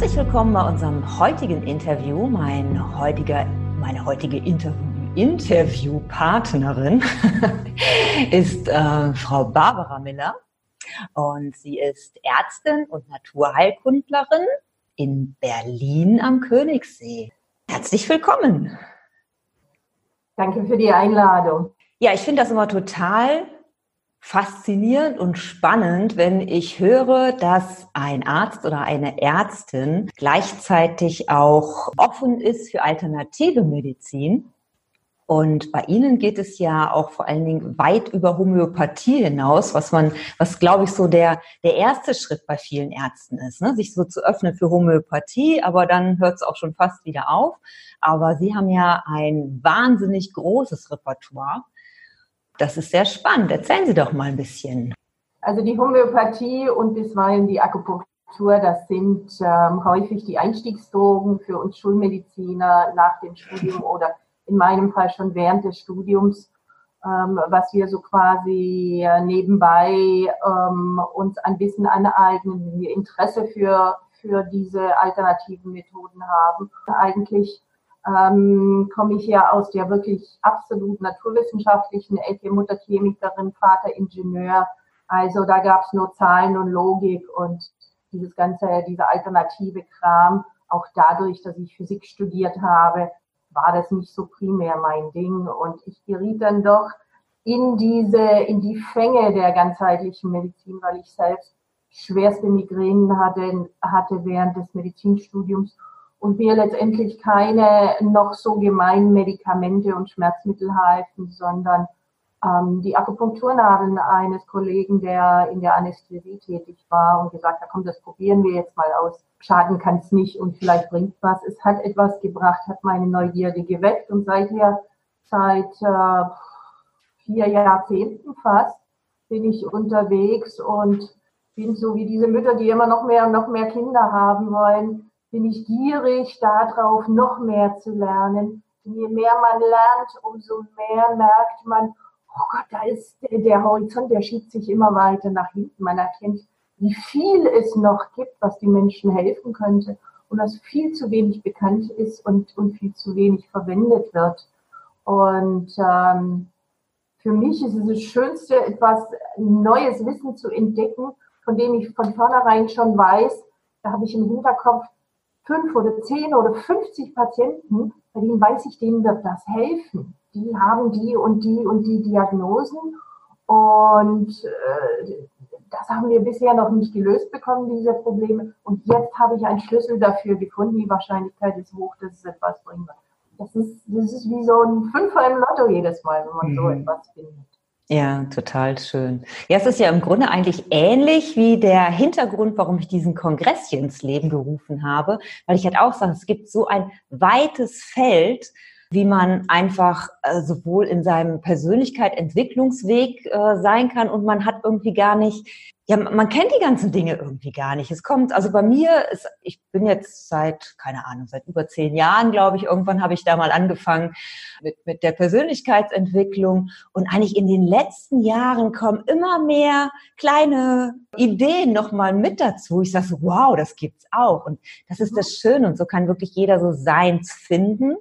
Herzlich willkommen bei unserem heutigen Interview. Mein heutiger, meine heutige Interview Interviewpartnerin ist äh, Frau Barbara Miller und sie ist Ärztin und Naturheilkundlerin in Berlin am Königssee. Herzlich willkommen. Danke für die Einladung. Ja, ich finde das immer total faszinierend und spannend, wenn ich höre, dass ein Arzt oder eine Ärztin gleichzeitig auch offen ist für alternative Medizin. Und bei Ihnen geht es ja auch vor allen Dingen weit über Homöopathie hinaus, was man, was glaube ich so der, der erste Schritt bei vielen Ärzten ist, ne? sich so zu öffnen für Homöopathie, aber dann hört es auch schon fast wieder auf. Aber Sie haben ja ein wahnsinnig großes Repertoire das ist sehr spannend. Erzählen Sie doch mal ein bisschen. Also die Homöopathie und bisweilen die Akupunktur, das sind ähm, häufig die Einstiegsdrogen für uns Schulmediziner nach dem Studium oder in meinem Fall schon während des Studiums, ähm, was wir so quasi äh, nebenbei ähm, uns ein bisschen aneignen, wir Interesse für, für diese alternativen Methoden haben. Eigentlich ähm, komme ich ja aus der wirklich absolut naturwissenschaftlichen Ecke, Mutter Chemikerin, Vater Ingenieur. Also da gab es nur Zahlen und Logik und dieses ganze, dieser alternative Kram. Auch dadurch, dass ich Physik studiert habe, war das nicht so primär mein Ding. Und ich geriet dann doch in diese, in die Fänge der ganzheitlichen Medizin, weil ich selbst schwerste Migränen hatte, hatte während des Medizinstudiums und mir letztendlich keine noch so gemeinen Medikamente und Schmerzmittel halten, sondern ähm, die Akupunkturnadeln eines Kollegen, der in der Anästhesie tätig war und gesagt hat, komm, das probieren wir jetzt mal aus. Schaden kann es nicht und vielleicht bringt was. Es hat etwas gebracht, hat meine Neugierde geweckt und seither, seit äh, vier Jahrzehnten fast, bin ich unterwegs und bin so wie diese Mütter, die immer noch mehr und noch mehr Kinder haben wollen, bin ich gierig darauf, noch mehr zu lernen. Je mehr man lernt, umso mehr merkt man, oh Gott, da ist der, Horizont, der schiebt sich immer weiter nach hinten. Man erkennt, wie viel es noch gibt, was die Menschen helfen könnte und was viel zu wenig bekannt ist und, und viel zu wenig verwendet wird. Und ähm, für mich ist es das Schönste, etwas neues Wissen zu entdecken, von dem ich von vornherein schon weiß, da habe ich im Hinterkopf, fünf oder zehn oder 50 Patienten, bei denen weiß ich, denen wird das helfen. Die haben die und die und die Diagnosen und äh, das haben wir bisher noch nicht gelöst bekommen, diese Probleme. Und jetzt habe ich einen Schlüssel dafür gefunden. Die Wahrscheinlichkeit ist hoch, dass es etwas bringt. Das ist, das ist wie so ein Fünfer im Lotto jedes Mal, wenn man mhm. so etwas findet. Ja, total schön. Ja, es ist ja im Grunde eigentlich ähnlich wie der Hintergrund, warum ich diesen Kongress hier ins Leben gerufen habe, weil ich halt auch sage, es gibt so ein weites Feld, wie man einfach äh, sowohl in seinem Persönlichkeit, Entwicklungsweg äh, sein kann und man hat irgendwie gar nicht ja, man kennt die ganzen Dinge irgendwie gar nicht. Es kommt, also bei mir ist, ich bin jetzt seit, keine Ahnung, seit über zehn Jahren, glaube ich, irgendwann habe ich da mal angefangen mit, mit der Persönlichkeitsentwicklung. Und eigentlich in den letzten Jahren kommen immer mehr kleine Ideen nochmal mit dazu. Ich sage so, wow, das gibt's auch. Und das ist das Schöne. Und so kann wirklich jeder so seins finden.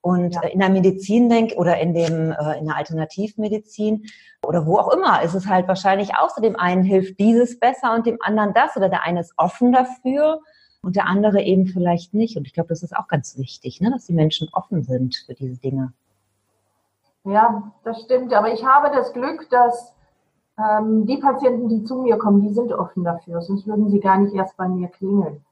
Und ja. in der Medizin denk oder in dem äh, in der Alternativmedizin oder wo auch immer ist es halt wahrscheinlich auch so, dem einen hilft dieses besser und dem anderen das oder der eine ist offen dafür und der andere eben vielleicht nicht. Und ich glaube, das ist auch ganz wichtig, ne, dass die Menschen offen sind für diese Dinge. Ja, das stimmt. Aber ich habe das Glück, dass ähm, die Patienten, die zu mir kommen, die sind offen dafür. Sonst würden sie gar nicht erst bei mir klingeln.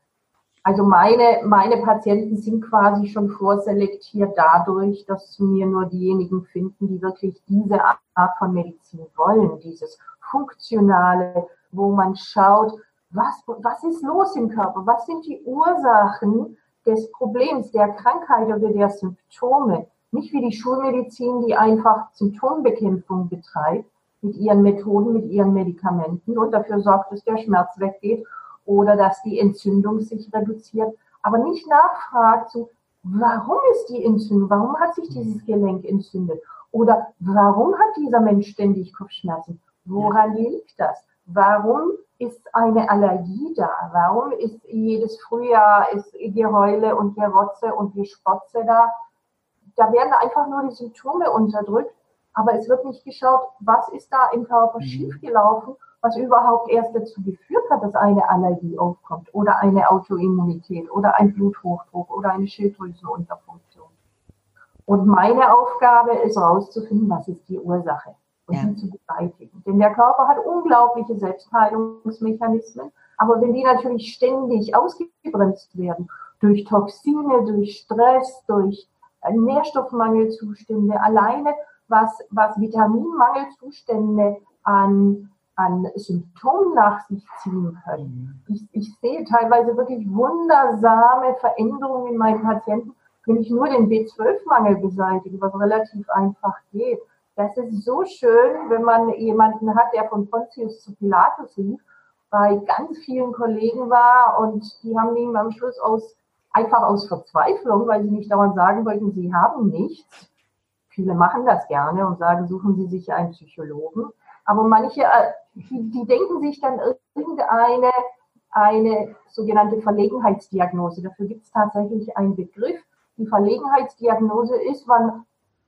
Also meine, meine Patienten sind quasi schon vorselektiert dadurch, dass zu mir nur diejenigen finden, die wirklich diese Art von Medizin wollen, dieses Funktionale, wo man schaut, was, was ist los im Körper, was sind die Ursachen des Problems, der Krankheit oder der Symptome. Nicht wie die Schulmedizin, die einfach Symptombekämpfung betreibt mit ihren Methoden, mit ihren Medikamenten und dafür sorgt, dass der Schmerz weggeht oder dass die Entzündung sich reduziert, aber nicht nachfragt, so, warum ist die Entzündung, warum hat sich dieses Gelenk entzündet oder warum hat dieser Mensch ständig Kopfschmerzen, woran liegt das, warum ist eine Allergie da? Warum ist jedes Frühjahr ist Geheule und Gerotze und Gespotze da? Da werden einfach nur die Symptome unterdrückt, aber es wird nicht geschaut, was ist da im Körper mhm. schiefgelaufen, was überhaupt erst dazu geführt hat, dass eine Allergie aufkommt oder eine Autoimmunität oder ein Bluthochdruck oder eine Schilddrüsenunterfunktion. Und meine Aufgabe ist herauszufinden, was ist die Ursache und ja. die zu beseitigen. Denn der Körper hat unglaubliche Selbstheilungsmechanismen, aber wenn die natürlich ständig ausgebremst werden, durch Toxine, durch Stress, durch Nährstoffmangelzustände, alleine was, was Vitaminmangelzustände an, an Symptomen nach sich ziehen können. Ich, ich sehe teilweise wirklich wundersame Veränderungen in meinen Patienten, wenn ich nur den B12-Mangel beseitige, was relativ einfach geht. Das ist so schön, wenn man jemanden hat, der von Pontius zu Pilatus lief, bei ganz vielen Kollegen war und die haben ihm am Schluss aus, einfach aus Verzweiflung, weil sie nicht dauernd sagen wollten, sie haben nichts. Viele machen das gerne und sagen, suchen Sie sich einen Psychologen. Aber manche, äh, die, die denken sich dann irgendeine eine sogenannte Verlegenheitsdiagnose. Dafür gibt es tatsächlich einen Begriff. Die Verlegenheitsdiagnose ist, wann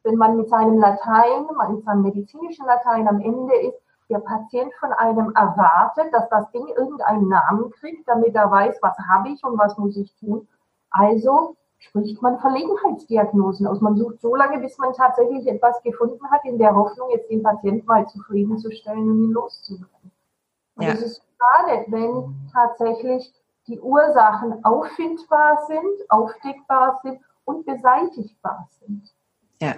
wenn man mit seinem Latein, mit seinem medizinischen Latein am Ende ist, der Patient von einem erwartet, dass das Ding irgendeinen Namen kriegt, damit er weiß, was habe ich und was muss ich tun. Also spricht man Verlegenheitsdiagnosen aus. Man sucht so lange, bis man tatsächlich etwas gefunden hat, in der Hoffnung, jetzt den Patienten mal zufriedenzustellen und ihn loszuwerden. Und ja. es ist schade, wenn tatsächlich die Ursachen auffindbar sind, aufdeckbar sind und beseitigbar sind. Ja,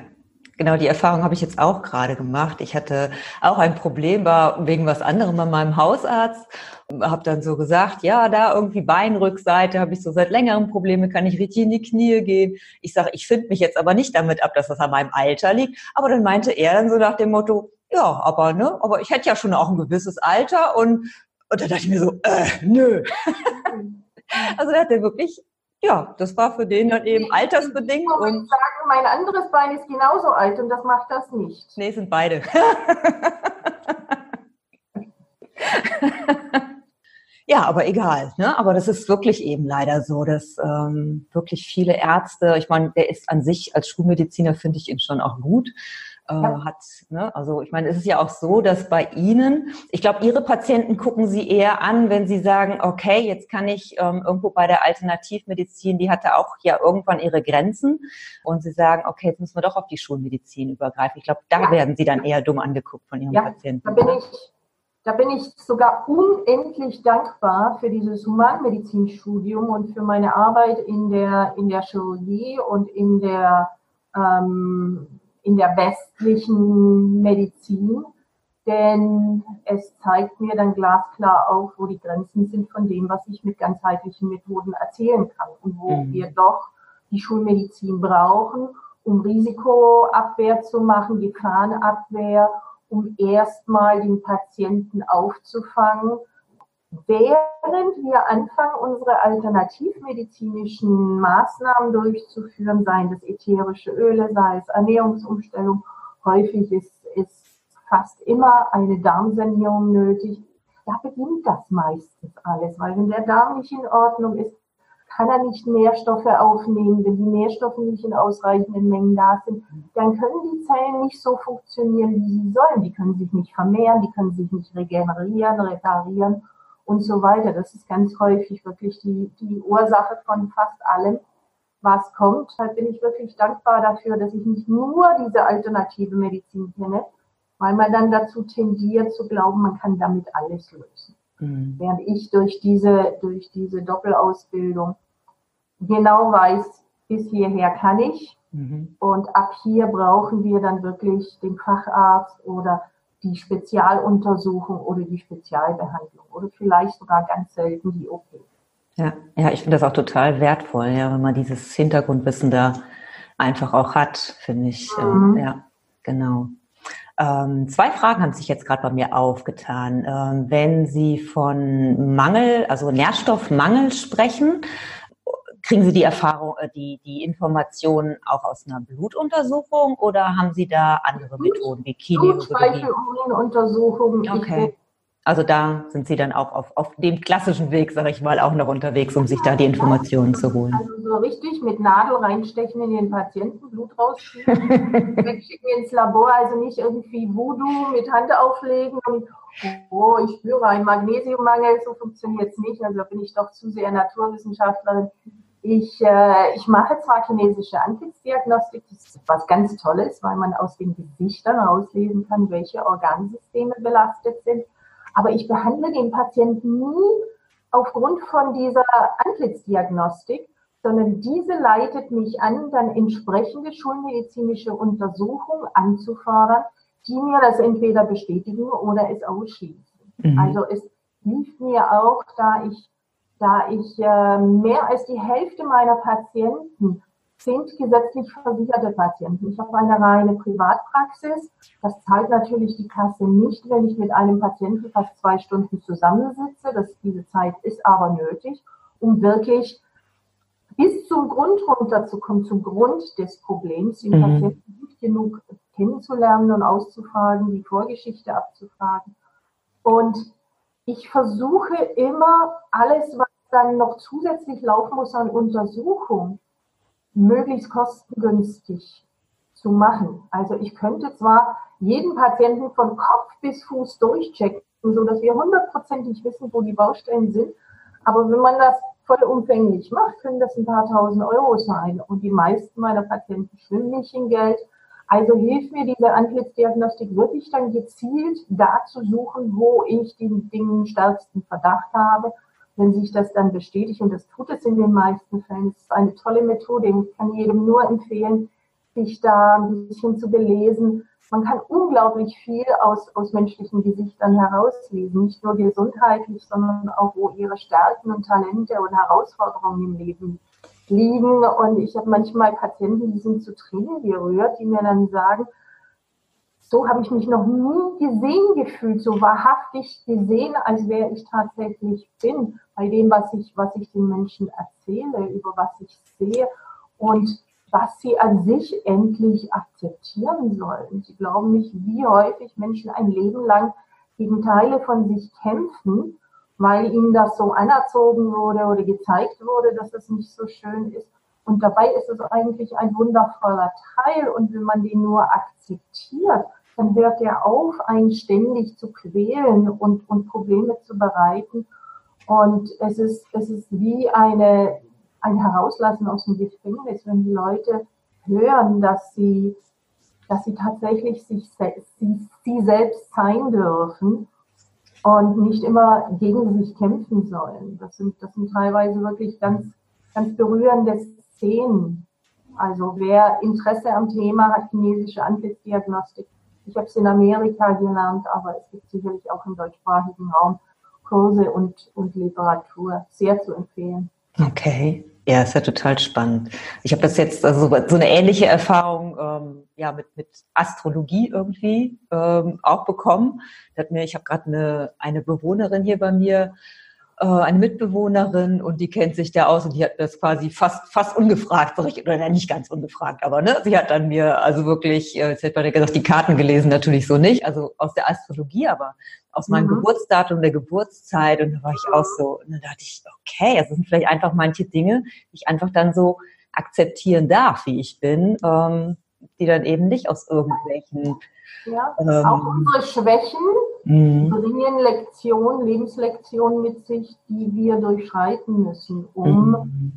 Genau, die Erfahrung habe ich jetzt auch gerade gemacht. Ich hatte auch ein Problem, war wegen was anderem bei meinem Hausarzt. Habe dann so gesagt, ja, da irgendwie Beinrückseite habe ich so seit längerem Probleme, kann ich richtig in die Knie gehen. Ich sage, ich finde mich jetzt aber nicht damit ab, dass das an meinem Alter liegt. Aber dann meinte er dann so nach dem Motto, ja, aber ne, aber ich hätte ja schon auch ein gewisses Alter und und da dachte ich mir so, äh, nö. also da hat er wirklich ja, das war für den dann eben altersbedingt. Ich und sagen, mein anderes Bein ist genauso alt und das macht das nicht. Nee, sind beide. ja, aber egal. Ne? Aber das ist wirklich eben leider so, dass ähm, wirklich viele Ärzte, ich meine, der ist an sich als Schulmediziner, finde ich ihn schon auch gut äh, hat. Ne? Also ich meine, es ist ja auch so, dass bei Ihnen, ich glaube, Ihre Patienten gucken Sie eher an, wenn Sie sagen, okay, jetzt kann ich ähm, irgendwo bei der Alternativmedizin, die hatte auch ja irgendwann ihre Grenzen und Sie sagen, okay, jetzt müssen wir doch auf die Schulmedizin übergreifen. Ich glaube, da ja. werden Sie dann eher dumm angeguckt von Ihren ja, Patienten. Da bin ich da bin ich sogar unendlich dankbar für dieses Humanmedizinstudium und für meine Arbeit in der, in der Chirurgie und in der ähm, in der westlichen Medizin, denn es zeigt mir dann glasklar auf, wo die Grenzen sind von dem, was ich mit ganzheitlichen Methoden erzählen kann und wo mhm. wir doch die Schulmedizin brauchen, um Risikoabwehr zu machen, Gefahrenabwehr, um erstmal den Patienten aufzufangen während wir anfangen, unsere alternativmedizinischen Maßnahmen durchzuführen, seien das ätherische Öle, sei es Ernährungsumstellung, häufig ist, ist fast immer eine Darmsanierung nötig. Da beginnt das meistens alles, weil wenn der Darm nicht in Ordnung ist, kann er nicht Nährstoffe aufnehmen. Wenn die Nährstoffe nicht in ausreichenden Mengen da sind, dann können die Zellen nicht so funktionieren, wie sie sollen. Die können sich nicht vermehren, die können sich nicht regenerieren, reparieren und so weiter. Das ist ganz häufig wirklich die, die Ursache von fast allem, was kommt. Deshalb bin ich wirklich dankbar dafür, dass ich nicht nur diese alternative Medizin kenne, weil man dann dazu tendiert zu glauben, man kann damit alles lösen. Mhm. Während ich durch diese, durch diese Doppelausbildung genau weiß, bis hierher kann ich. Mhm. Und ab hier brauchen wir dann wirklich den Facharzt oder die Spezialuntersuchung oder die Spezialbehandlung oder vielleicht sogar ganz selten die OP. Ja, ja, ich finde das auch total wertvoll, ja, wenn man dieses Hintergrundwissen da einfach auch hat, finde ich. Ähm, mhm. ja, genau. Ähm, zwei Fragen haben sich jetzt gerade bei mir aufgetan. Ähm, wenn Sie von Mangel, also Nährstoffmangel sprechen, Kriegen Sie die Erfahrung, äh, die, die Informationen auch aus einer Blutuntersuchung oder haben Sie da andere Methoden wie Kinesiologie? Okay. Also da sind Sie dann auch auf, auf dem klassischen Weg, sage ich mal, auch noch unterwegs, um sich da die Informationen zu holen. Also so richtig mit Nadel reinstechen in den Patienten, Blut rausziehen, wegschicken ins Labor, also nicht irgendwie Voodoo mit Hand auflegen und oh, ich spüre einen Magnesiummangel, so funktioniert es nicht. Also da bin ich doch zu sehr Naturwissenschaftlerin. Ich, äh, ich mache zwar chinesische Antlitzdiagnostik, das ist was ganz Tolles, weil man aus den Gesichtern rauslesen kann, welche Organsysteme belastet sind. Aber ich behandle den Patienten nie aufgrund von dieser Antlitzdiagnostik, sondern diese leitet mich an, dann entsprechende schulmedizinische Untersuchungen anzufordern, die mir das entweder bestätigen oder es ausschließen. Mhm. Also es hilft mir auch, da ich, da ich äh, mehr als die Hälfte meiner Patienten sind gesetzlich versicherte Patienten. Ich habe eine reine Privatpraxis. Das zahlt natürlich die Kasse nicht, wenn ich mit einem Patienten fast zwei Stunden zusammensitze. Das, diese Zeit ist aber nötig, um wirklich bis zum Grund runterzukommen, zum Grund des Problems, den mhm. Patienten gut genug kennenzulernen und auszufragen, die Vorgeschichte abzufragen. Und ich versuche immer alles, was dann noch zusätzlich laufen muss an Untersuchung, möglichst kostengünstig zu machen. Also ich könnte zwar jeden Patienten von Kopf bis Fuß durchchecken, so dass wir hundertprozentig wissen, wo die Baustellen sind. Aber wenn man das vollumfänglich macht, können das ein paar tausend Euro sein. Und die meisten meiner Patienten schwimmen nicht in Geld. Also hilft mir diese Antlitzdiagnostik wirklich dann gezielt da zu suchen, wo ich den Dingen stärksten Verdacht habe wenn sich das dann bestätigt, und das tut es in den meisten Fällen, es ist eine tolle Methode, ich kann jedem nur empfehlen, sich da ein bisschen zu belesen. Man kann unglaublich viel aus, aus menschlichen Gesichtern herauslesen, nicht nur gesundheitlich, sondern auch, wo ihre Stärken und Talente und Herausforderungen im Leben liegen. Und ich habe manchmal Patienten, die sind zu Tränen gerührt, die mir dann sagen, so habe ich mich noch nie gesehen gefühlt, so wahrhaftig gesehen, als wer ich tatsächlich bin, bei dem, was ich, was ich den Menschen erzähle, über was ich sehe und was sie an sich endlich akzeptieren sollen. Sie glauben nicht, wie häufig Menschen ein Leben lang gegen Teile von sich kämpfen, weil ihnen das so anerzogen wurde oder gezeigt wurde, dass es nicht so schön ist. Und dabei ist es eigentlich ein wundervoller Teil. Und wenn man den nur akzeptiert, dann hört er auf, einen ständig zu quälen und, und Probleme zu bereiten. Und es ist, es ist wie eine, ein Herauslassen aus dem Gefängnis, wenn die Leute hören, dass sie, dass sie tatsächlich sich, sie, sie selbst sein dürfen und nicht immer gegen sich kämpfen sollen. Das sind, das sind teilweise wirklich ganz, ganz berührende Szenen. Also wer Interesse am Thema hat, chinesische Antlitzdiagnostik, ich habe es in Amerika gelernt, aber es gibt sicherlich auch im deutschsprachigen Raum Kurse und, und Literatur. Sehr zu empfehlen. Okay. Ja, ist ja total spannend. Ich habe das jetzt, also so eine ähnliche Erfahrung ähm, ja mit, mit Astrologie irgendwie ähm, auch bekommen. hat mir, ich habe gerade eine, eine Bewohnerin hier bei mir, äh, eine Mitbewohnerin und die kennt sich da aus und die hat das quasi fast fast ungefragt, ich, oder nicht ganz ungefragt, aber ne, sie hat dann mir also wirklich, äh, jetzt hat man ja gesagt, die Karten gelesen, natürlich so nicht, also aus der Astrologie, aber aus meinem mhm. Geburtsdatum, der Geburtszeit und da war ich auch so, und dann dachte ich, okay, es sind vielleicht einfach manche Dinge, die ich einfach dann so akzeptieren darf, wie ich bin, ähm, die dann eben nicht aus irgendwelchen ja, ähm, auch unsere Schwächen mhm. bringen Lektionen, Lebenslektionen mit sich, die wir durchschreiten müssen, um, mhm.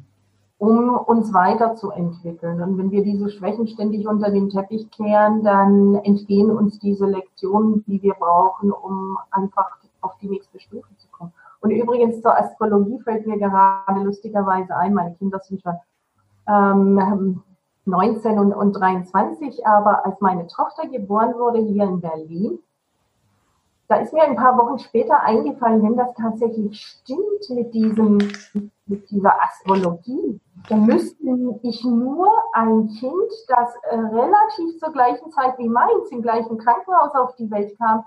Um uns weiterzuentwickeln. Und wenn wir diese Schwächen ständig unter den Teppich kehren, dann entgehen uns diese Lektionen, die wir brauchen, um einfach auf die nächste Stufe zu kommen. Und übrigens zur Astrologie fällt mir gerade lustigerweise ein, meine Kinder sind schon ähm, 19 und, und 23, aber als meine Tochter geboren wurde hier in Berlin, da ist mir ein paar Wochen später eingefallen, wenn das tatsächlich stimmt mit diesem, mit dieser Astrologie, dann müsste ich nur ein Kind, das äh, relativ zur gleichen Zeit wie meins im gleichen Krankenhaus auf die Welt kam,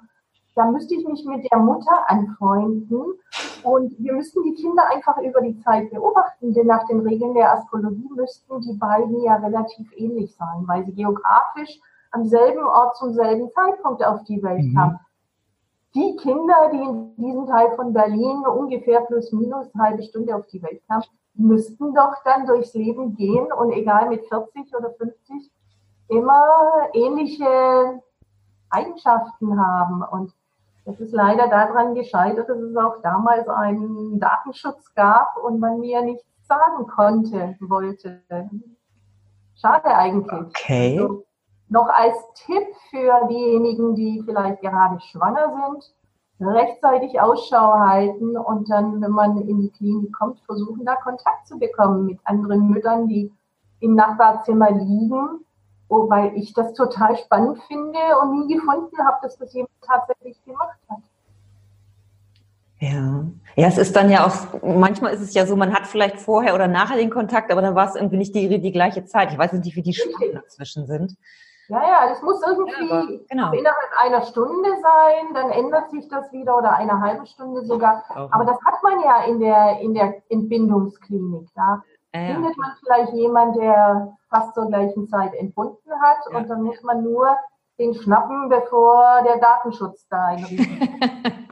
da müsste ich mich mit der Mutter anfreunden und wir müssten die Kinder einfach über die Zeit beobachten, denn nach den Regeln der Astrologie müssten die beiden ja relativ ähnlich sein, weil sie geografisch am selben Ort zum selben Zeitpunkt auf die Welt mhm. Die Kinder, die in diesem Teil von Berlin ungefähr plus minus eine halbe Stunde auf die Welt kamen, müssten doch dann durchs Leben gehen und egal mit 40 oder 50 immer ähnliche Eigenschaften haben. Und das ist leider daran gescheitert, dass es auch damals einen Datenschutz gab und man mir nichts sagen konnte, wollte. Schade eigentlich. Okay. Also, noch als Tipp für diejenigen, die vielleicht gerade schwanger sind, rechtzeitig Ausschau halten und dann, wenn man in die Klinik kommt, versuchen, da Kontakt zu bekommen mit anderen Müttern, die im Nachbarzimmer liegen, wobei ich das total spannend finde und nie gefunden habe, dass das jemand tatsächlich gemacht hat. Ja. Ja, es ist dann ja auch, manchmal ist es ja so, man hat vielleicht vorher oder nachher den Kontakt, aber dann war es irgendwie nicht die, die gleiche Zeit. Ich weiß nicht, wie die Stunden dazwischen sind. Ja, ja, das muss irgendwie ja, genau. innerhalb einer Stunde sein, dann ändert sich das wieder oder eine halbe Stunde sogar. Auch. Aber das hat man ja in der, in der Entbindungsklinik. Da ja, findet man vielleicht jemanden, der fast zur gleichen Zeit entbunden hat ja. und dann muss man nur den schnappen, bevor der Datenschutz da einrichtet.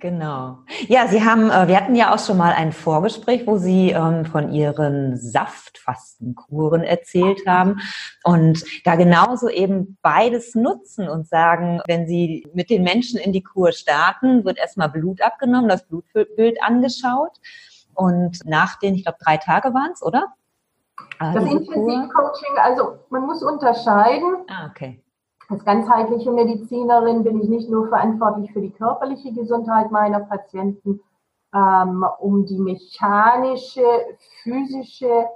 Genau. Ja, Sie haben, äh, wir hatten ja auch schon mal ein Vorgespräch, wo Sie ähm, von Ihren Saftfastenkuren erzählt haben und da genauso eben beides nutzen und sagen, wenn Sie mit den Menschen in die Kur starten, wird erstmal Blut abgenommen, das Blutbild angeschaut und nach den, ich glaube, drei Tage waren es, oder? Das Intensivcoaching, also man muss unterscheiden. Ah, okay als ganzheitliche Medizinerin bin ich nicht nur verantwortlich für die körperliche Gesundheit meiner Patienten, ähm, um die mechanische, physische,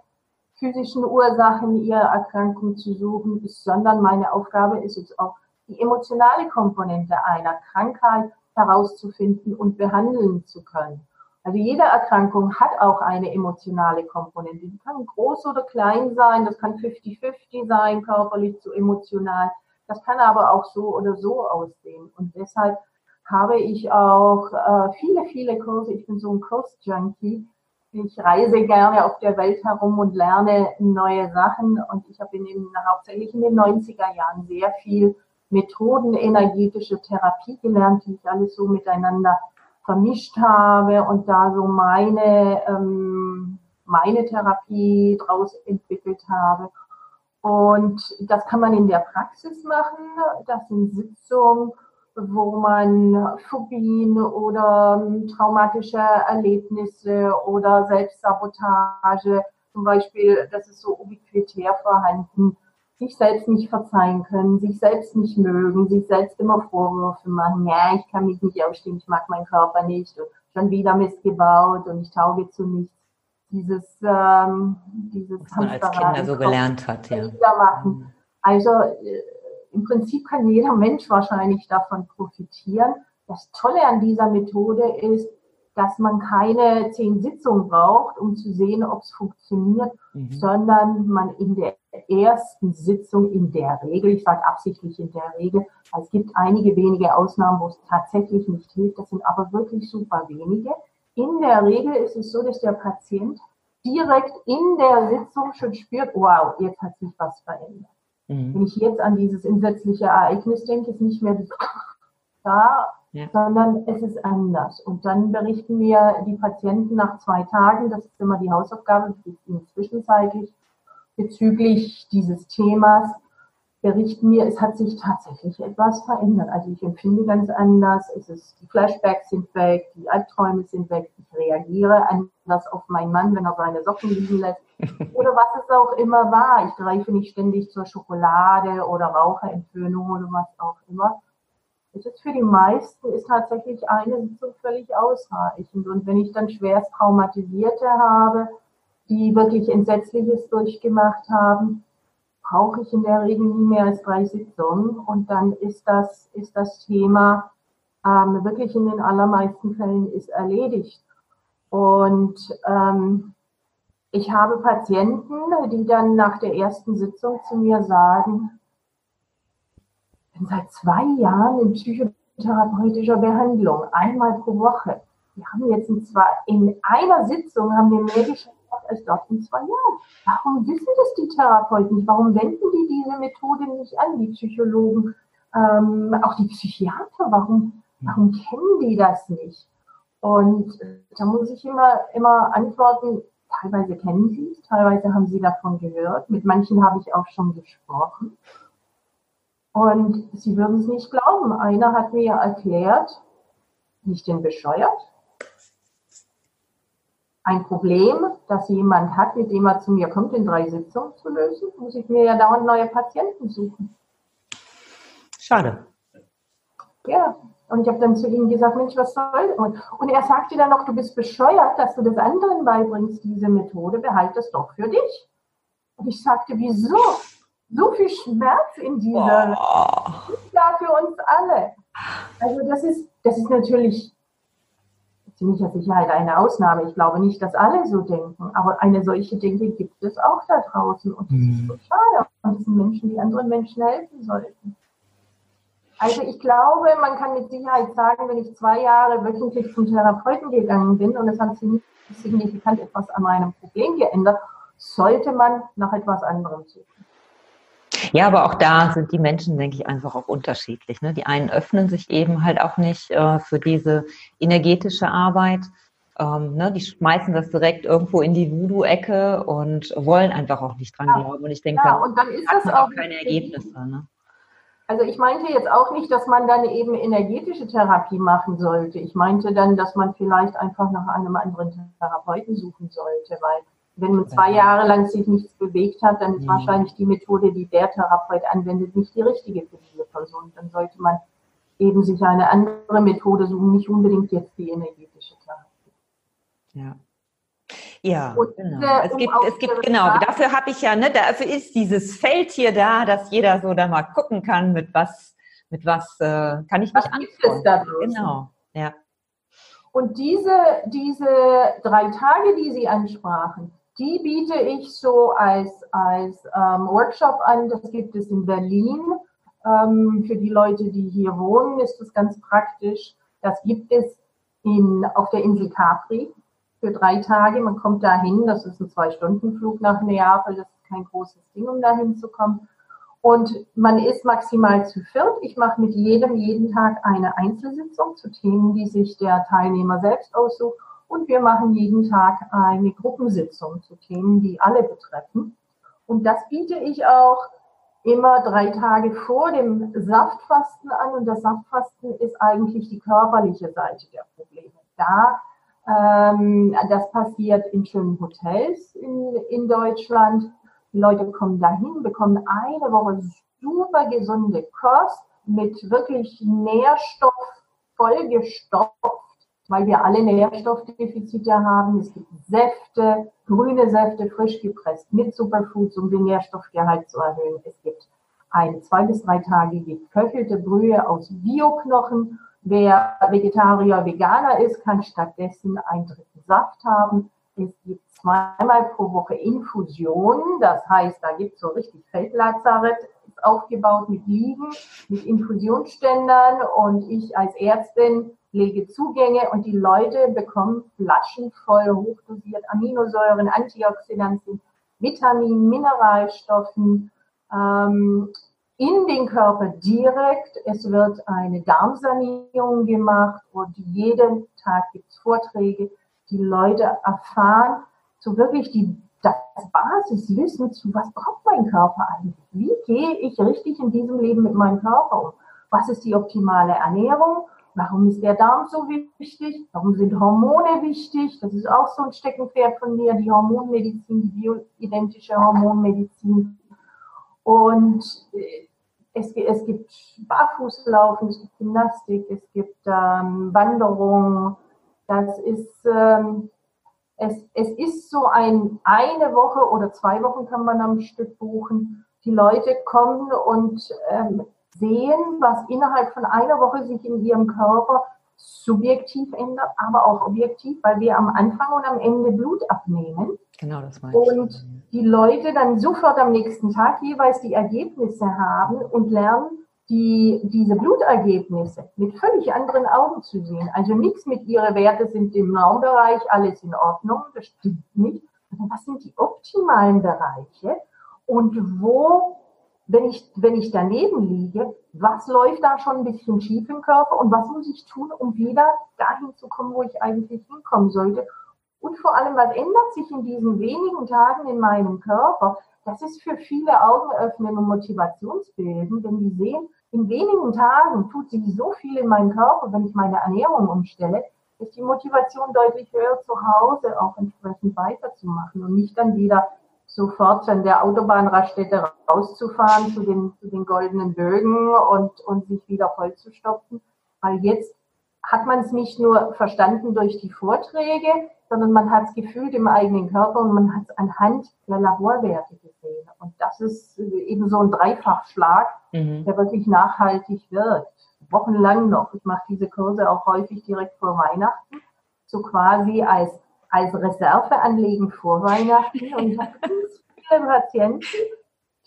physischen Ursachen ihrer Erkrankung zu suchen, sondern meine Aufgabe ist es auch, die emotionale Komponente einer Krankheit herauszufinden und behandeln zu können. Also jede Erkrankung hat auch eine emotionale Komponente. Die kann groß oder klein sein, das kann 50-50 sein, körperlich zu emotional. Das kann aber auch so oder so aussehen. Und deshalb habe ich auch äh, viele, viele Kurse. Ich bin so ein Kursjunkie. Ich reise gerne auf der Welt herum und lerne neue Sachen. Und ich habe in den, hauptsächlich in den 90er Jahren sehr viel Methoden energetische Therapie gelernt, die ich alles so miteinander vermischt habe und da so meine, ähm, meine Therapie draus entwickelt habe. Und das kann man in der Praxis machen. Das sind Sitzungen, wo man Phobien oder ähm, traumatische Erlebnisse oder Selbstsabotage, zum Beispiel, das ist so ubiquitär vorhanden, sich selbst nicht verzeihen können, sich selbst nicht mögen, sich selbst immer Vorwürfe machen, ja, ich kann mich nicht ausstehen, ich mag meinen Körper nicht und schon wieder Mist gebaut und ich tauge zu nichts dieses, ähm, dieses Was man als Kinder so gelernt hat, ja. Machen. Also äh, im Prinzip kann jeder Mensch wahrscheinlich davon profitieren. Das Tolle an dieser Methode ist, dass man keine zehn Sitzungen braucht, um zu sehen, ob es funktioniert, mhm. sondern man in der ersten Sitzung in der Regel, ich sage absichtlich in der Regel, es gibt einige wenige Ausnahmen, wo es tatsächlich nicht hilft, das sind aber wirklich super wenige, in der Regel ist es so, dass der Patient direkt in der Sitzung schon spürt, wow, jetzt hat sich was verändert. Mhm. Wenn ich jetzt an dieses entsetzliche Ereignis denke, ist nicht mehr da, ja. sondern es ist anders. Und dann berichten mir die Patienten nach zwei Tagen, das ist immer die Hausaufgabe, ihnen zwischenzeitlich, bezüglich dieses Themas, berichten mir, es hat sich tatsächlich etwas verändert. Also ich empfinde ganz anders, es ist, die Flashbacks sind weg, die Albträume sind weg, ich reagiere anders auf meinen Mann, wenn er seine Socken liegen lässt. Oder was es auch immer war. Ich greife nicht ständig zur Schokolade oder Raucherentwöhnung oder was auch immer. Es ist für die meisten ist tatsächlich eine Sitzung völlig ausreichend. Und wenn ich dann schwerst Traumatisierte habe, die wirklich Entsetzliches durchgemacht haben, brauche ich in der Regel nie mehr als drei Sitzungen und dann ist das, ist das Thema ähm, wirklich in den allermeisten Fällen ist erledigt. Und ähm, ich habe Patienten, die dann nach der ersten Sitzung zu mir sagen, ich bin seit zwei Jahren in psychotherapeutischer Behandlung, einmal pro Woche. Wir haben jetzt zwar in einer Sitzung haben wir mehr geschafft als dort in zwei Jahren. Warum wissen das die Therapeuten nicht? Warum wenden die diese Methode nicht an, die Psychologen? Ähm, auch die Psychiater, warum, warum kennen die das nicht? Und da muss ich immer, immer antworten, teilweise kennen sie es, teilweise haben sie davon gehört, mit manchen habe ich auch schon gesprochen. Und sie würden es nicht glauben. Einer hat mir erklärt, nicht den bescheuert, ein Problem, das jemand hat, mit dem er zu mir kommt, in drei Sitzungen zu lösen, muss ich mir ja dauernd neue Patienten suchen. Schade. Ja, und ich habe dann zu ihm gesagt, Mensch, was soll und, und er sagte dann noch, du bist bescheuert, dass du das anderen beibringst, diese Methode, behalte es doch für dich. Und ich sagte, wieso? So viel Schmerz in dieser, oh. da für uns alle. Also das ist, das ist natürlich ziemlicher Sicherheit eine Ausnahme. Ich glaube nicht, dass alle so denken, aber eine solche Denke gibt es auch da draußen und das mhm. ist so schade. Und das sind Menschen, die anderen Menschen helfen sollten. Also ich glaube, man kann mit Sicherheit sagen, wenn ich zwei Jahre wöchentlich zum Therapeuten gegangen bin und es hat sich signifikant etwas an meinem Problem geändert, sollte man nach etwas anderem suchen. Ja, aber auch da sind die Menschen, denke ich, einfach auch unterschiedlich. Ne? Die einen öffnen sich eben halt auch nicht äh, für diese energetische Arbeit. Ähm, ne? Die schmeißen das direkt irgendwo in die Voodoo-Ecke und wollen einfach auch nicht dran ja. glauben. Und ich denke, ja, und dann ist das auch keine Ergebnisse. Ne? Also ich meinte jetzt auch nicht, dass man dann eben energetische Therapie machen sollte. Ich meinte dann, dass man vielleicht einfach nach einem anderen Therapeuten suchen sollte, weil wenn man zwei Jahre lang sich nichts bewegt hat, dann ist mhm. wahrscheinlich die Methode, die der Therapeut anwendet, nicht die richtige für diese Person. Dann sollte man eben sich eine andere Methode suchen, nicht unbedingt jetzt die energetische Therapie. Ja. Ja, und, genau. Äh, es gibt, es gibt, genau, dafür habe ich ja, ne, dafür ist dieses Feld hier da, dass jeder so da mal gucken kann, mit was, mit was äh, kann ich was mich anfangen. Genau, ja. Und diese, diese drei Tage, die Sie ansprachen, die biete ich so als, als ähm, Workshop an. Das gibt es in Berlin. Ähm, für die Leute, die hier wohnen, ist das ganz praktisch. Das gibt es in, auf der Insel Capri für drei Tage. Man kommt dahin, das ist ein Zwei-Stunden-Flug nach Neapel, das ist kein großes Ding, um dahin zu kommen. Und man ist maximal zu viert. Ich mache mit jedem jeden Tag eine Einzelsitzung zu Themen, die sich der Teilnehmer selbst aussucht. Und wir machen jeden Tag eine Gruppensitzung zu Themen, die alle betreffen. Und das biete ich auch immer drei Tage vor dem Saftfasten an. Und das Saftfasten ist eigentlich die körperliche Seite der Probleme. Da ähm, das passiert in schönen Hotels in, in Deutschland. Die Leute kommen dahin, bekommen eine Woche super gesunde Kost mit wirklich Nährstoff vollgestopft, weil wir alle Nährstoffdefizite haben. Es gibt Säfte, grüne Säfte, frisch gepresst mit Superfoods, um den Nährstoffgehalt zu erhöhen. Es gibt eine zwei bis drei Tage geköchelte Brühe aus Bioknochen Wer Vegetarier, Veganer ist, kann stattdessen einen dritten Saft haben. Es gibt zweimal pro Woche Infusionen. Das heißt, da gibt es so richtig Feldlazarett aufgebaut mit Liegen, mit Infusionsständern und ich als Ärztin lege Zugänge und die Leute bekommen Flaschen voll hochdosiert Aminosäuren, Antioxidantien, Vitaminen, Mineralstoffen, ähm, in den Körper direkt. Es wird eine Darmsanierung gemacht und jeden Tag gibt es Vorträge. Die Leute erfahren so wirklich die, das Basiswissen zu, was braucht mein Körper eigentlich? Wie gehe ich richtig in diesem Leben mit meinem Körper um? Was ist die optimale Ernährung? Warum ist der Darm so wichtig? Warum sind Hormone wichtig? Das ist auch so ein Steckenpferd von mir, die Hormonmedizin, die bioidentische Hormonmedizin. Und äh, es, es gibt Barfußlaufen, es gibt Gymnastik, es gibt ähm, Wanderung. Das ist, ähm, es, es ist so ein, eine Woche oder zwei Wochen kann man am Stück buchen. Die Leute kommen und ähm, sehen, was innerhalb von einer Woche sich in ihrem Körper subjektiv ändert, aber auch objektiv, weil wir am Anfang und am Ende Blut abnehmen. Genau, das meine ich. Und die Leute dann sofort am nächsten Tag jeweils die Ergebnisse haben und lernen, die, diese Blutergebnisse mit völlig anderen Augen zu sehen. Also nichts mit ihre Werte sind im Normbereich, alles in Ordnung, das stimmt nicht. Aber was sind die optimalen Bereiche und wo wenn ich, wenn ich daneben liege, was läuft da schon ein bisschen schief im Körper und was muss ich tun, um wieder dahin zu kommen, wo ich eigentlich hinkommen sollte. Und vor allem, was ändert sich in diesen wenigen Tagen in meinem Körper? Das ist für viele Augenöffnen und Motivationsbilden, wenn die sehen, in wenigen Tagen tut sich so viel in meinem Körper, wenn ich meine Ernährung umstelle, ist die Motivation deutlich höher zu Hause auch entsprechend weiterzumachen und nicht dann wieder sofort an der Autobahnraststätte rauszufahren zu den, zu den goldenen Bögen und, und sich wieder vollzustopfen. Weil jetzt hat man es nicht nur verstanden durch die Vorträge, sondern man hat es gefühlt im eigenen Körper und man hat es anhand der Laborwerte gesehen. Und das ist eben so ein Dreifachschlag, mhm. der wirklich nachhaltig wirkt. Wochenlang noch. Ich mache diese Kurse auch häufig direkt vor Weihnachten, so quasi als, als Reserve anlegen vor Weihnachten. Und ich habe ganz viele Patienten,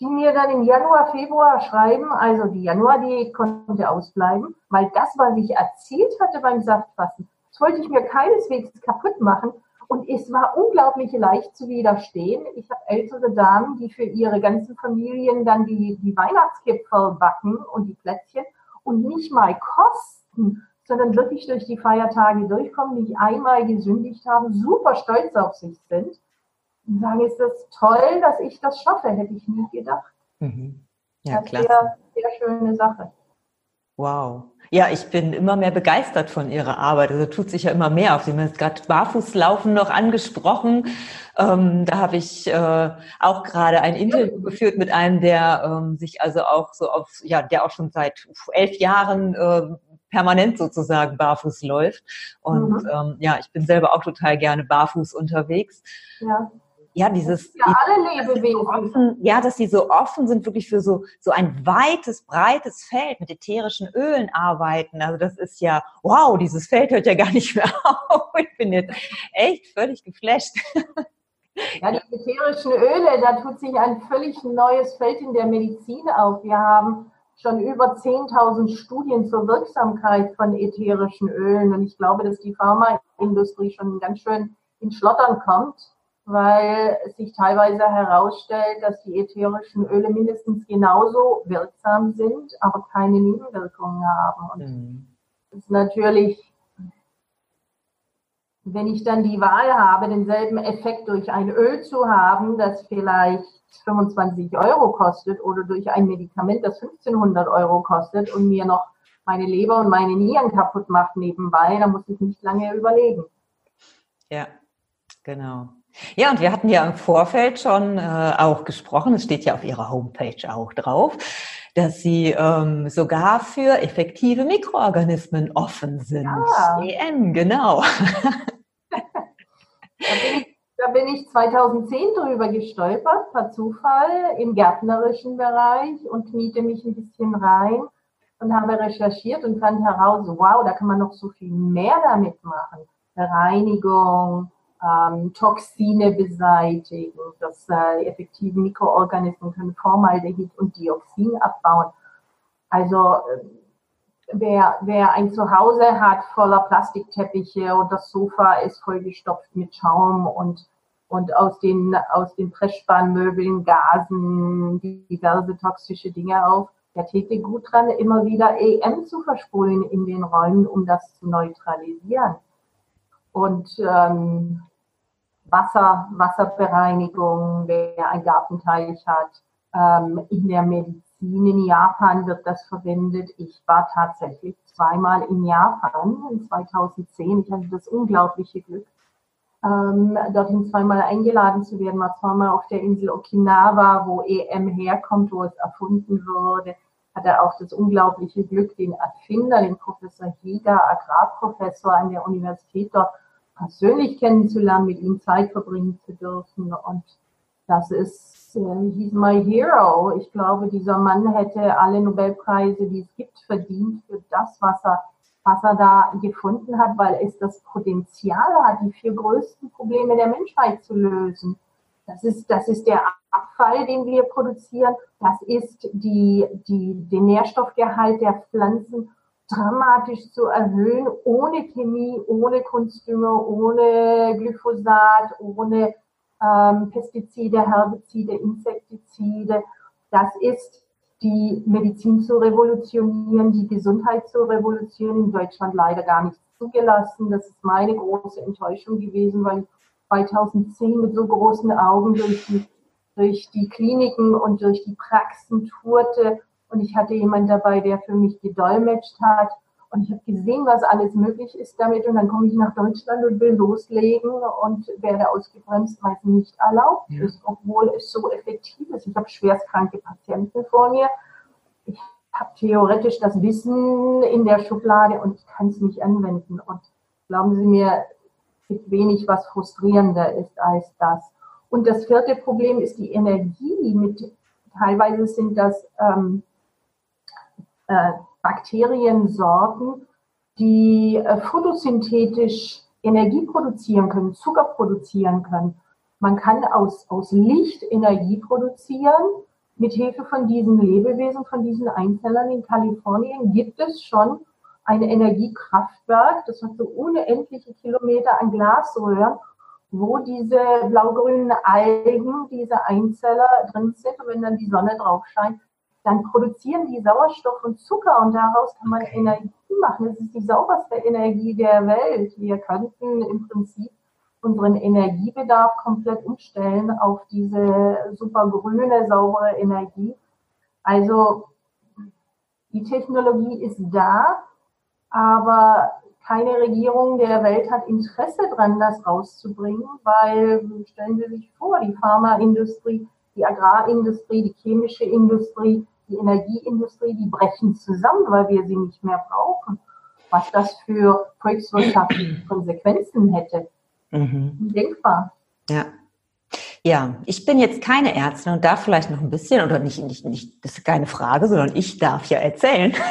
die mir dann im Januar, Februar schreiben, also die Januar-Diät konnte ausbleiben, weil das, was ich erzielt hatte beim Saftfassen, das wollte ich mir keineswegs kaputt machen. Und es war unglaublich leicht zu widerstehen. Ich habe ältere Damen, die für ihre ganzen Familien dann die, die Weihnachtskipferl backen und die Plätzchen und nicht mal kosten, sondern wirklich durch die Feiertage durchkommen, nicht einmal gesündigt haben, super stolz auf sich sind und sagen, ist das toll, dass ich das schaffe, hätte ich nie gedacht. Mhm. Ja, das klasse. Sehr, sehr schöne Sache. Wow. Ja, ich bin immer mehr begeistert von Ihrer Arbeit. Also tut sich ja immer mehr auf. Sie haben jetzt gerade Barfußlaufen noch angesprochen. Ähm, da habe ich äh, auch gerade ein Interview geführt mit einem, der ähm, sich also auch so auf, ja, der auch schon seit elf Jahren äh, permanent sozusagen barfuß läuft. Und mhm. ähm, ja, ich bin selber auch total gerne barfuß unterwegs. Ja ja, dieses. Ja, alle Lebewesen. So offen, ja, dass sie so offen sind, wirklich für so, so ein weites, breites Feld mit ätherischen Ölen arbeiten. Also das ist ja, wow, dieses Feld hört ja gar nicht mehr auf. Ich bin jetzt echt völlig geflasht. Ja, die ätherischen Öle, da tut sich ein völlig neues Feld in der Medizin auf. Wir haben schon über 10.000 Studien zur Wirksamkeit von ätherischen Ölen. Und ich glaube, dass die Pharmaindustrie schon ganz schön in Schlottern kommt weil sich teilweise herausstellt, dass die ätherischen Öle mindestens genauso wirksam sind, aber keine Nebenwirkungen haben. Und mhm. das ist natürlich, wenn ich dann die Wahl habe, denselben Effekt durch ein Öl zu haben, das vielleicht 25 Euro kostet oder durch ein Medikament, das 1500 Euro kostet und mir noch meine Leber und meine Nieren kaputt macht nebenbei, dann muss ich nicht lange überlegen. Ja, genau. Ja, und wir hatten ja im Vorfeld schon äh, auch gesprochen, es steht ja auf Ihrer Homepage auch drauf, dass Sie ähm, sogar für effektive Mikroorganismen offen sind. Ja. EM, genau. da, bin ich, da bin ich 2010 drüber gestolpert, per Zufall, im gärtnerischen Bereich und kniete mich ein bisschen rein und habe recherchiert und fand heraus, wow, da kann man noch so viel mehr damit machen. Reinigung, ähm, Toxine beseitigen, dass äh, effektive Mikroorganismen können Formaldehyd und Dioxin abbauen. Also äh, wer, wer ein Zuhause hat voller Plastikteppiche und das Sofa ist vollgestopft mit Schaum und und aus den, aus den Pressspanmöbeln Gasen diverse toxische Dinge auf. Der täte gut dran, immer wieder EM zu versprühen in den Räumen, um das zu neutralisieren. Und ähm, Wasser, Wasserbereinigung, wer ein Gartenteich hat. Ähm, in der Medizin in Japan wird das verwendet. Ich war tatsächlich zweimal in Japan in 2010. Ich hatte das unglaubliche Glück, ähm, dorthin zweimal eingeladen zu werden. War zweimal auf der Insel Okinawa, wo EM herkommt, wo es erfunden wurde. Hatte auch das unglaubliche Glück, den Erfinder, den Professor Higa, Agrarprofessor an der Universität dort persönlich kennenzulernen, mit ihm Zeit verbringen zu dürfen. Und das ist, äh, he's my hero. Ich glaube, dieser Mann hätte alle Nobelpreise, die es gibt, verdient für das, was er, was er da gefunden hat, weil es das Potenzial hat, die vier größten Probleme der Menschheit zu lösen. Das ist, das ist der Abfall, den wir produzieren. Das ist die, die, den Nährstoffgehalt der Pflanzen dramatisch zu erhöhen, ohne Chemie, ohne Kunstdünger, ohne Glyphosat, ohne ähm, Pestizide, Herbizide, Insektizide. Das ist die Medizin zu revolutionieren, die Gesundheit zu revolutionieren. In Deutschland leider gar nicht zugelassen. Das ist meine große Enttäuschung gewesen, weil ich 2010 mit so großen Augen durch die, durch die Kliniken und durch die Praxen tourte. Und ich hatte jemanden dabei, der für mich gedolmetscht hat. Und ich habe gesehen, was alles möglich ist damit. Und dann komme ich nach Deutschland und will loslegen und werde ausgebremst, weil es nicht erlaubt ja. ist, obwohl es so effektiv ist. Ich habe schwerstkranke Patienten vor mir. Ich habe theoretisch das Wissen in der Schublade und ich kann es nicht anwenden. Und glauben Sie mir, es gibt wenig, was frustrierender ist als das. Und das vierte Problem ist die Energie. Mit, teilweise sind das ähm, äh, Bakteriensorten, die äh, photosynthetisch Energie produzieren können, Zucker produzieren können. Man kann aus, aus Licht Energie produzieren. Mit Hilfe von diesen Lebewesen, von diesen Einzellern in Kalifornien gibt es schon ein Energiekraftwerk, das hat so unendliche Kilometer an Glasröhren, wo diese blaugrünen Algen, diese Einzeller drin sind. Und wenn dann die Sonne drauf scheint, dann produzieren die Sauerstoff und Zucker und daraus kann man Energie machen. Das ist die sauberste Energie der Welt. Wir könnten im Prinzip unseren Energiebedarf komplett umstellen auf diese super grüne, saubere Energie. Also die Technologie ist da, aber keine Regierung der Welt hat Interesse dran, das rauszubringen, weil stellen Sie sich vor, die Pharmaindustrie, die Agrarindustrie, die chemische Industrie, die Energieindustrie, die brechen zusammen, weil wir sie nicht mehr brauchen. Was das für volkswirtschaftliche Konsequenzen hätte. Mhm. Denkbar. Ja. Ja, ich bin jetzt keine Ärztin und darf vielleicht noch ein bisschen, oder nicht, nicht, nicht, das ist keine Frage, sondern ich darf ja erzählen.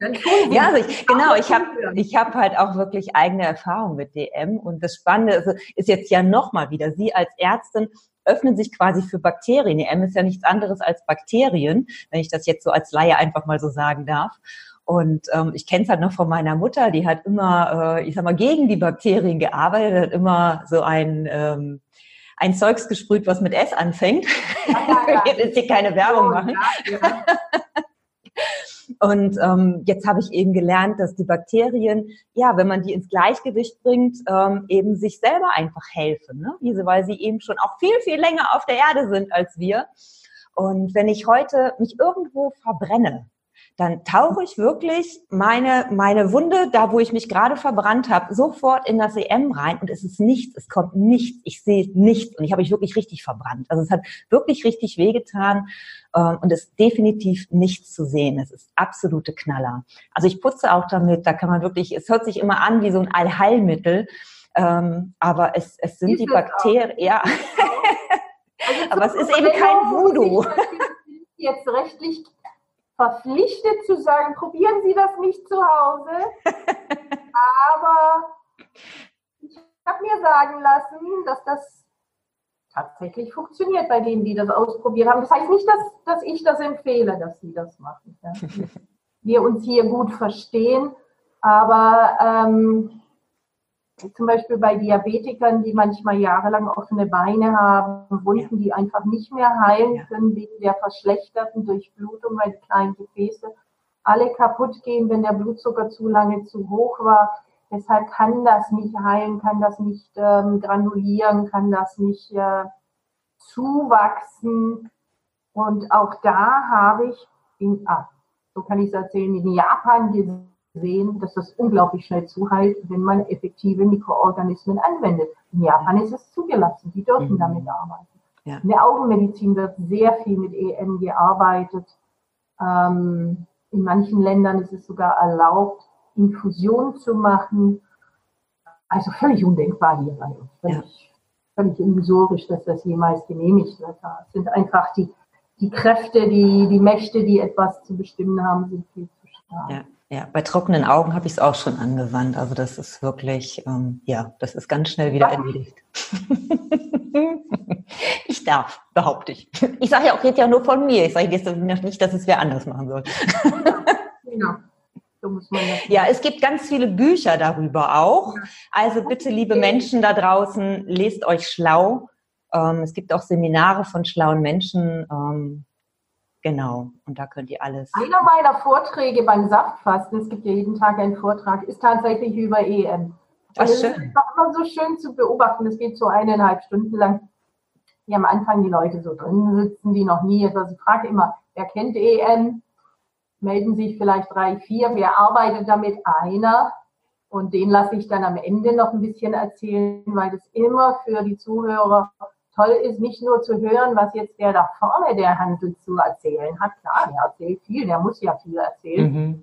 Ja. ja, also ich, genau, ich habe ich hab halt auch wirklich eigene Erfahrung mit DM und das Spannende ist, ist jetzt ja nochmal wieder, Sie als Ärztin öffnen sich quasi für Bakterien. DM ist ja nichts anderes als Bakterien, wenn ich das jetzt so als Laie einfach mal so sagen darf. Und ähm, ich kenne es halt noch von meiner Mutter, die hat immer, äh, ich sag mal, gegen die Bakterien gearbeitet, hat immer so ein ähm, ein Zeugs gesprüht, was mit S anfängt. Ja, ja, ja. Jetzt ist hier keine Werbung machen. Und ähm, jetzt habe ich eben gelernt, dass die Bakterien, ja, wenn man die ins Gleichgewicht bringt, ähm, eben sich selber einfach helfen, ne? Diese, weil sie eben schon auch viel, viel länger auf der Erde sind als wir. Und wenn ich heute mich irgendwo verbrenne, dann tauche ich wirklich meine, meine Wunde, da wo ich mich gerade verbrannt habe, sofort in das EM rein und es ist nichts, es kommt nichts, ich sehe nichts und ich habe mich wirklich richtig verbrannt. Also es hat wirklich richtig wehgetan ähm, und es ist definitiv nichts zu sehen. Es ist absolute Knaller. Also ich putze auch damit, da kann man wirklich, es hört sich immer an wie so ein Allheilmittel, ähm, aber es, es sind die Bakterien, ja. Also aber es ist eben kein Voodoo. Jetzt rechtlich verpflichtet zu sagen, probieren Sie das nicht zu Hause. Aber ich habe mir sagen lassen, dass das tatsächlich funktioniert bei denen, die das ausprobiert haben. Das heißt nicht, dass, dass ich das empfehle, dass sie das machen. Ja. Wir uns hier gut verstehen, aber ähm, zum Beispiel bei Diabetikern, die manchmal jahrelang offene Beine haben, Wunden, die einfach nicht mehr heilen können wegen der verschlechterten Durchblutung, weil die kleinen Gefäße alle kaputt gehen, wenn der Blutzucker zu lange zu hoch war. Deshalb kann das nicht heilen, kann das nicht ähm, granulieren, kann das nicht äh, zuwachsen. Und auch da habe ich, in, ah, so kann ich es erzählen, in Japan gesehen, sehen, dass das unglaublich schnell zuheilt, wenn man effektive Mikroorganismen anwendet. In Japan ist es zugelassen, die dürfen mhm. damit arbeiten. Ja. In der Augenmedizin wird sehr viel mit EM gearbeitet. Ähm, in manchen Ländern ist es sogar erlaubt, Infusionen zu machen. Also völlig undenkbar hier bei uns. Völlig, ja. völlig illusorisch, dass das jemals genehmigt wird. Es sind einfach die, die Kräfte, die, die Mächte, die etwas zu bestimmen haben, sind viel zu stark. Ja. Ja, bei trockenen Augen habe ich es auch schon angewandt. Also das ist wirklich, ähm, ja, das ist ganz schnell wieder erledigt. ich darf, behaupte ich. Ich sage ja auch jetzt ja nur von mir. Ich sage jetzt nicht, dass es wer anders machen soll. genau. So ja, es gibt ganz viele Bücher darüber auch. Also bitte, liebe Menschen da draußen, lest euch schlau Ähm, es gibt auch Seminare von schlauen Menschen. Ähm, genau, und da könnt ihr alles. Einer meiner Vorträge beim Saftfasten, es gibt ja jeden Tag einen Vortrag, ist tatsächlich über EM. Ach, schön. Es ist immer so schön zu beobachten. Es geht so eineinhalb Stunden lang. Wie am Anfang die Leute so drin sitzen, die noch nie etwas. Ich frage immer, wer kennt EM? Melden sich vielleicht drei, vier. Wer arbeitet damit? Einer. Und den lasse ich dann am Ende noch ein bisschen erzählen, weil das immer für die Zuhörer toll ist, nicht nur zu hören, was jetzt der da vorne der Handel zu erzählen hat. Klar, der erzählt viel, der muss ja viel erzählen. Mhm.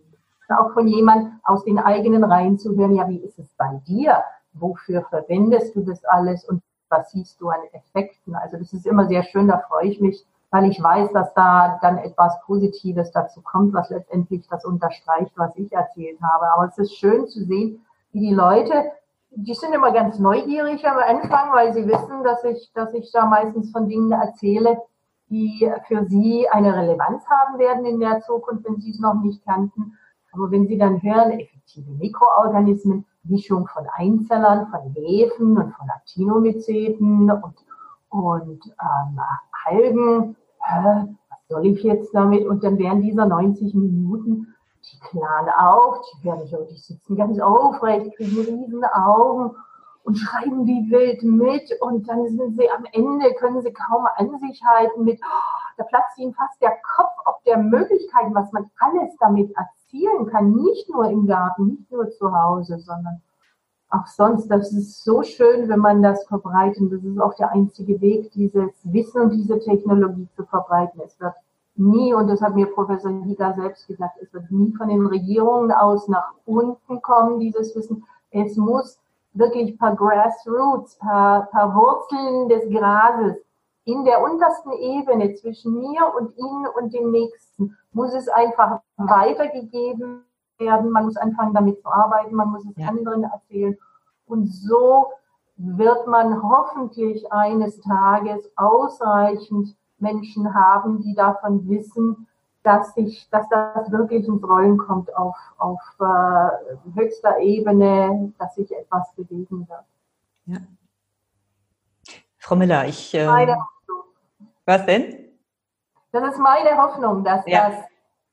Auch von jemand aus den eigenen Reihen zu hören, ja, wie ist es bei dir? Wofür verwendest du das alles und was siehst du an Effekten? Also das ist immer sehr schön, da freue ich mich, weil ich weiß, dass da dann etwas Positives dazu kommt, was letztendlich das unterstreicht, was ich erzählt habe. Aber es ist schön zu sehen, wie die Leute, die sind immer ganz neugierig am Anfang, weil sie wissen, dass ich, dass ich da meistens von Dingen erzähle, die für sie eine Relevanz haben werden in der Zukunft, wenn sie es noch nicht kannten. Aber wenn sie dann hören, effektive Mikroorganismen, Mischung von Einzellern, von Hefen und von Actinomyceten und, und ähm, Algen, äh, was soll ich jetzt damit? Und dann während dieser 90 Minuten, die klaren auf, die werden so, die sitzen ganz aufrecht, kriegen riesen Augen und schreiben wie wild mit und dann sind sie am Ende, können sie kaum an sich halten mit, oh, da platzt ihnen fast der Kopf ob der Möglichkeiten, was man alles damit erzielen kann, nicht nur im Garten, nicht nur zu Hause, sondern auch sonst, das ist so schön, wenn man das verbreitet. Das ist auch der einzige Weg, dieses Wissen und diese Technologie zu verbreiten. Es wird nie, und das hat mir Professor Higa selbst gesagt, es wird nie von den Regierungen aus nach unten kommen, dieses Wissen. Es muss wirklich per Grassroots, per, per Wurzeln des Grases in der untersten Ebene zwischen mir und Ihnen und dem Nächsten muss es einfach weitergegeben werden, man muss anfangen damit zu arbeiten, man muss es ja. anderen erzählen. Und so wird man hoffentlich eines Tages ausreichend Menschen haben, die davon wissen, dass sich, dass das wirklich ins Rollen kommt auf, auf äh, höchster Ebene, dass sich etwas bewegen wird. Ja. Frau Miller, ich. Äh, was denn? Das ist meine Hoffnung, dass ja. das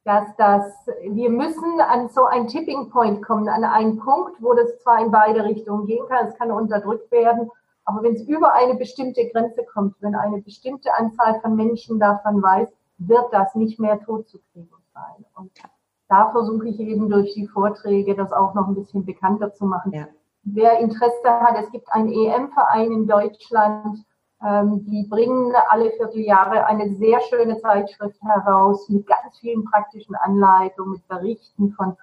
dass das, wir müssen an so ein Tipping Point kommen, an einen Punkt, wo das zwar in beide Richtungen gehen kann, es kann unterdrückt werden, aber wenn es über eine bestimmte Grenze kommt, wenn eine bestimmte Anzahl von Menschen davon weiß, wird das nicht mehr tot zu kriegen sein. Und da versuche ich eben durch die Vorträge das auch noch ein bisschen bekannter zu machen. Ja. Wer Interesse hat, es gibt einen EM-Verein in Deutschland, ähm, die bringen alle Vierteljahre eine sehr schöne Zeitschrift heraus mit ganz vielen praktischen Anleitungen, mit Berichten von,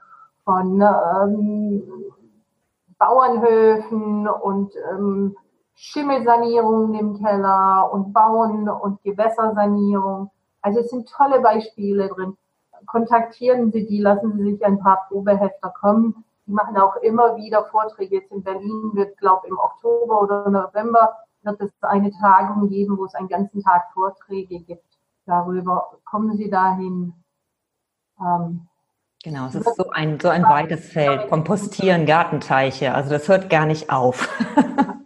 von ähm, Bauernhöfen und ähm, Schimmelsanierungen im Keller und Bauen und Gewässersanierung. Also es sind tolle Beispiele drin. Kontaktieren Sie die, lassen Sie sich ein paar Probehefter kommen. Die machen auch immer wieder Vorträge. Jetzt in Berlin wird, glaube ich, im Oktober oder November wird es eine Tagung geben, wo es einen ganzen Tag Vorträge gibt darüber. Kommen Sie dahin. Ähm, genau, es ist so ein, so ein weites Feld. Kompostieren, Gartenteiche, also das hört gar nicht auf.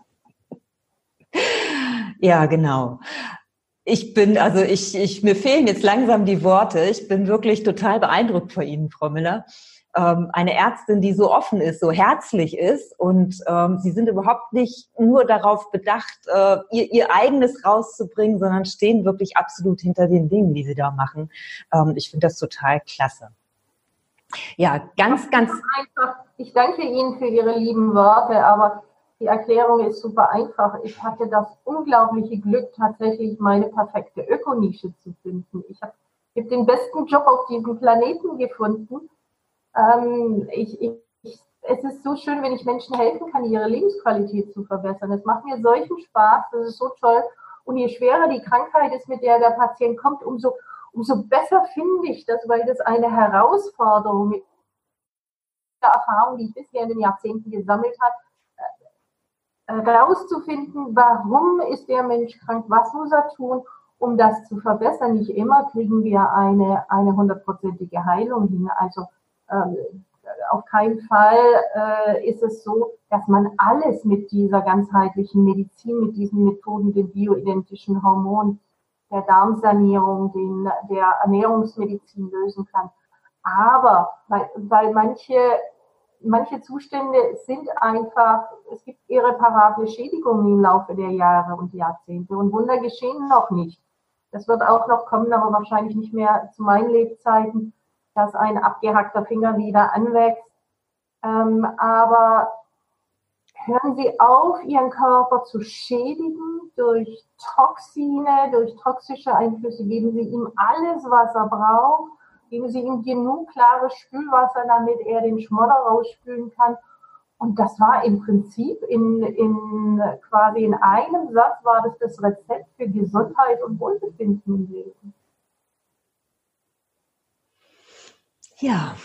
ja, genau. Ich bin, also ich, ich, mir fehlen jetzt langsam die Worte. Ich bin wirklich total beeindruckt vor Ihnen, Frau Miller ähm, eine Ärztin, die so offen ist, so herzlich ist und ähm, sie sind überhaupt nicht nur darauf bedacht, äh, ihr, ihr eigenes rauszubringen, sondern stehen wirklich absolut hinter den Dingen, die sie da machen. Ähm, ich finde das total klasse. Ja, ganz, ganz. Einfach. Ich danke Ihnen für Ihre lieben Worte, aber die Erklärung ist super einfach. Ich hatte das unglaubliche Glück, tatsächlich meine perfekte Ökonische zu finden. Ich habe hab den besten Job auf diesem Planeten gefunden ähm, ich, ich, es ist so schön, wenn ich Menschen helfen kann, ihre Lebensqualität zu verbessern. Das macht mir solchen Spaß, das ist so toll. Und je schwerer die Krankheit ist, mit der der Patient kommt, umso, umso besser finde ich das, weil das eine Herausforderung der Erfahrung, die ich bisher in den Jahrzehnten gesammelt habe, herauszufinden, warum ist der Mensch krank, was muss er tun, um das zu verbessern. Nicht immer kriegen wir eine, eine hundertprozentige Heilung hin. Also ähm, auf keinen Fall äh, ist es so, dass man alles mit dieser ganzheitlichen Medizin, mit diesen Methoden, den bioidentischen Hormonen, der Darmsanierung, den, der Ernährungsmedizin lösen kann. Aber weil, weil manche, manche Zustände sind einfach, es gibt irreparable Schädigungen im Laufe der Jahre und Jahrzehnte und Wunder geschehen noch nicht. Das wird auch noch kommen, aber wahrscheinlich nicht mehr zu meinen Lebzeiten, dass ein abgehackter Finger wieder anwächst. Ähm, aber hören Sie auf, Ihren Körper zu schädigen durch Toxine, durch toxische Einflüsse. Geben Sie ihm alles, was er braucht. Geben Sie ihm genug klares Spülwasser, damit er den Schmodder rausspülen kann. Und das war im Prinzip in, in quasi in einem Satz war das das Rezept für Gesundheit und Wohlbefinden im Leben. Ja.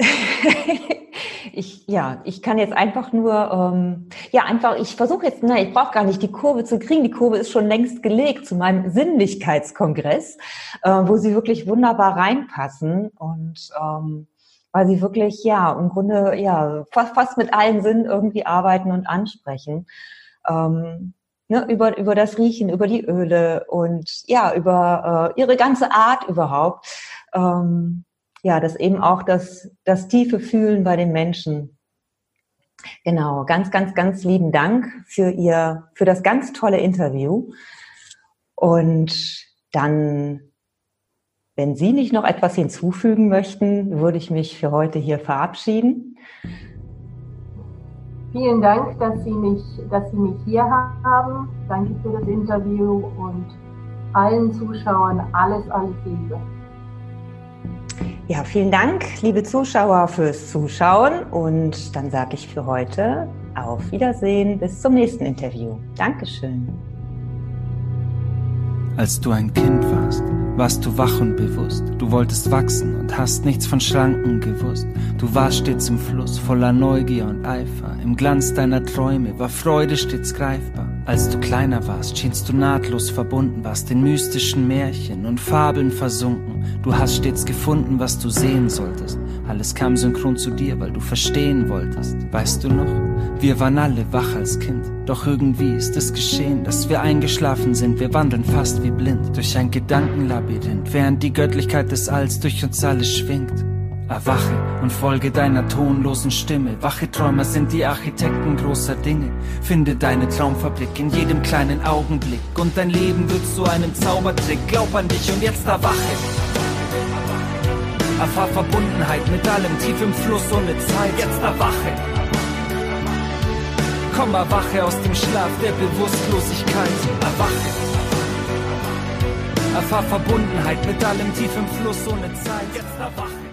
ich, ja, ich kann jetzt einfach nur, ähm, ja, einfach, ich versuche jetzt, na, ich brauche gar nicht die Kurve zu kriegen. Die Kurve ist schon längst gelegt zu meinem Sinnlichkeitskongress, äh, wo sie wirklich wunderbar reinpassen und ähm, weil sie wirklich, ja, im Grunde, ja, fast, fast mit allen Sinnen irgendwie arbeiten und ansprechen. Ähm, ne, über, über das Riechen, über die Öle und ja, über äh, ihre ganze Art überhaupt. Ähm, ja, das eben auch das, das tiefe Fühlen bei den Menschen. Genau, ganz, ganz, ganz lieben Dank für Ihr, für das ganz tolle Interview. Und dann wenn Sie nicht noch etwas hinzufügen möchten, würde ich mich für heute hier verabschieden. Vielen Dank, dass Sie mich, dass Sie mich hier haben. Danke für das Interview und allen Zuschauern alles, alles Liebe. Ja, vielen Dank, liebe Zuschauer, fürs Zuschauen und dann sage ich für heute auf Wiedersehen bis zum nächsten Interview. Dankeschön. Als du ein Kind warst, warst du wach und bewusst. Du wolltest wachsen und hast nichts von Schranken gewusst. Du warst stets im Fluss, voller Neugier und Eifer. Im Glanz deiner Träume war Freude stets greifbar. Als du kleiner warst, schienst du nahtlos verbunden, warst in mystischen Märchen und Fabeln versunken. Du hast stets gefunden, was du sehen solltest. Alles kam synchron zu dir, weil du verstehen wolltest. Weißt du noch? Wir waren alle wach als Kind. Doch irgendwie ist es geschehen, dass wir eingeschlafen sind. Wir wandeln fast wie blind durch ein Gedankenlabyrinth, während die Göttlichkeit des Alls durch uns alle schwingt. Erwache und folge deiner tonlosen Stimme. Wache Träumer sind die Architekten großer Dinge. Finde deine Traumfabrik in jedem kleinen Augenblick. Und dein Leben wird zu einem Zaubertrick. Glaub an dich und jetzt erwache. Erfahr Verbundenheit mit allem tief im Fluss ohne Zeit. Jetzt erwache. Komm, erwache aus dem Schlaf der Bewusstlosigkeit. Erwache. Erfahr Verbundenheit mit allem tief im Fluss ohne Zeit. Jetzt erwache.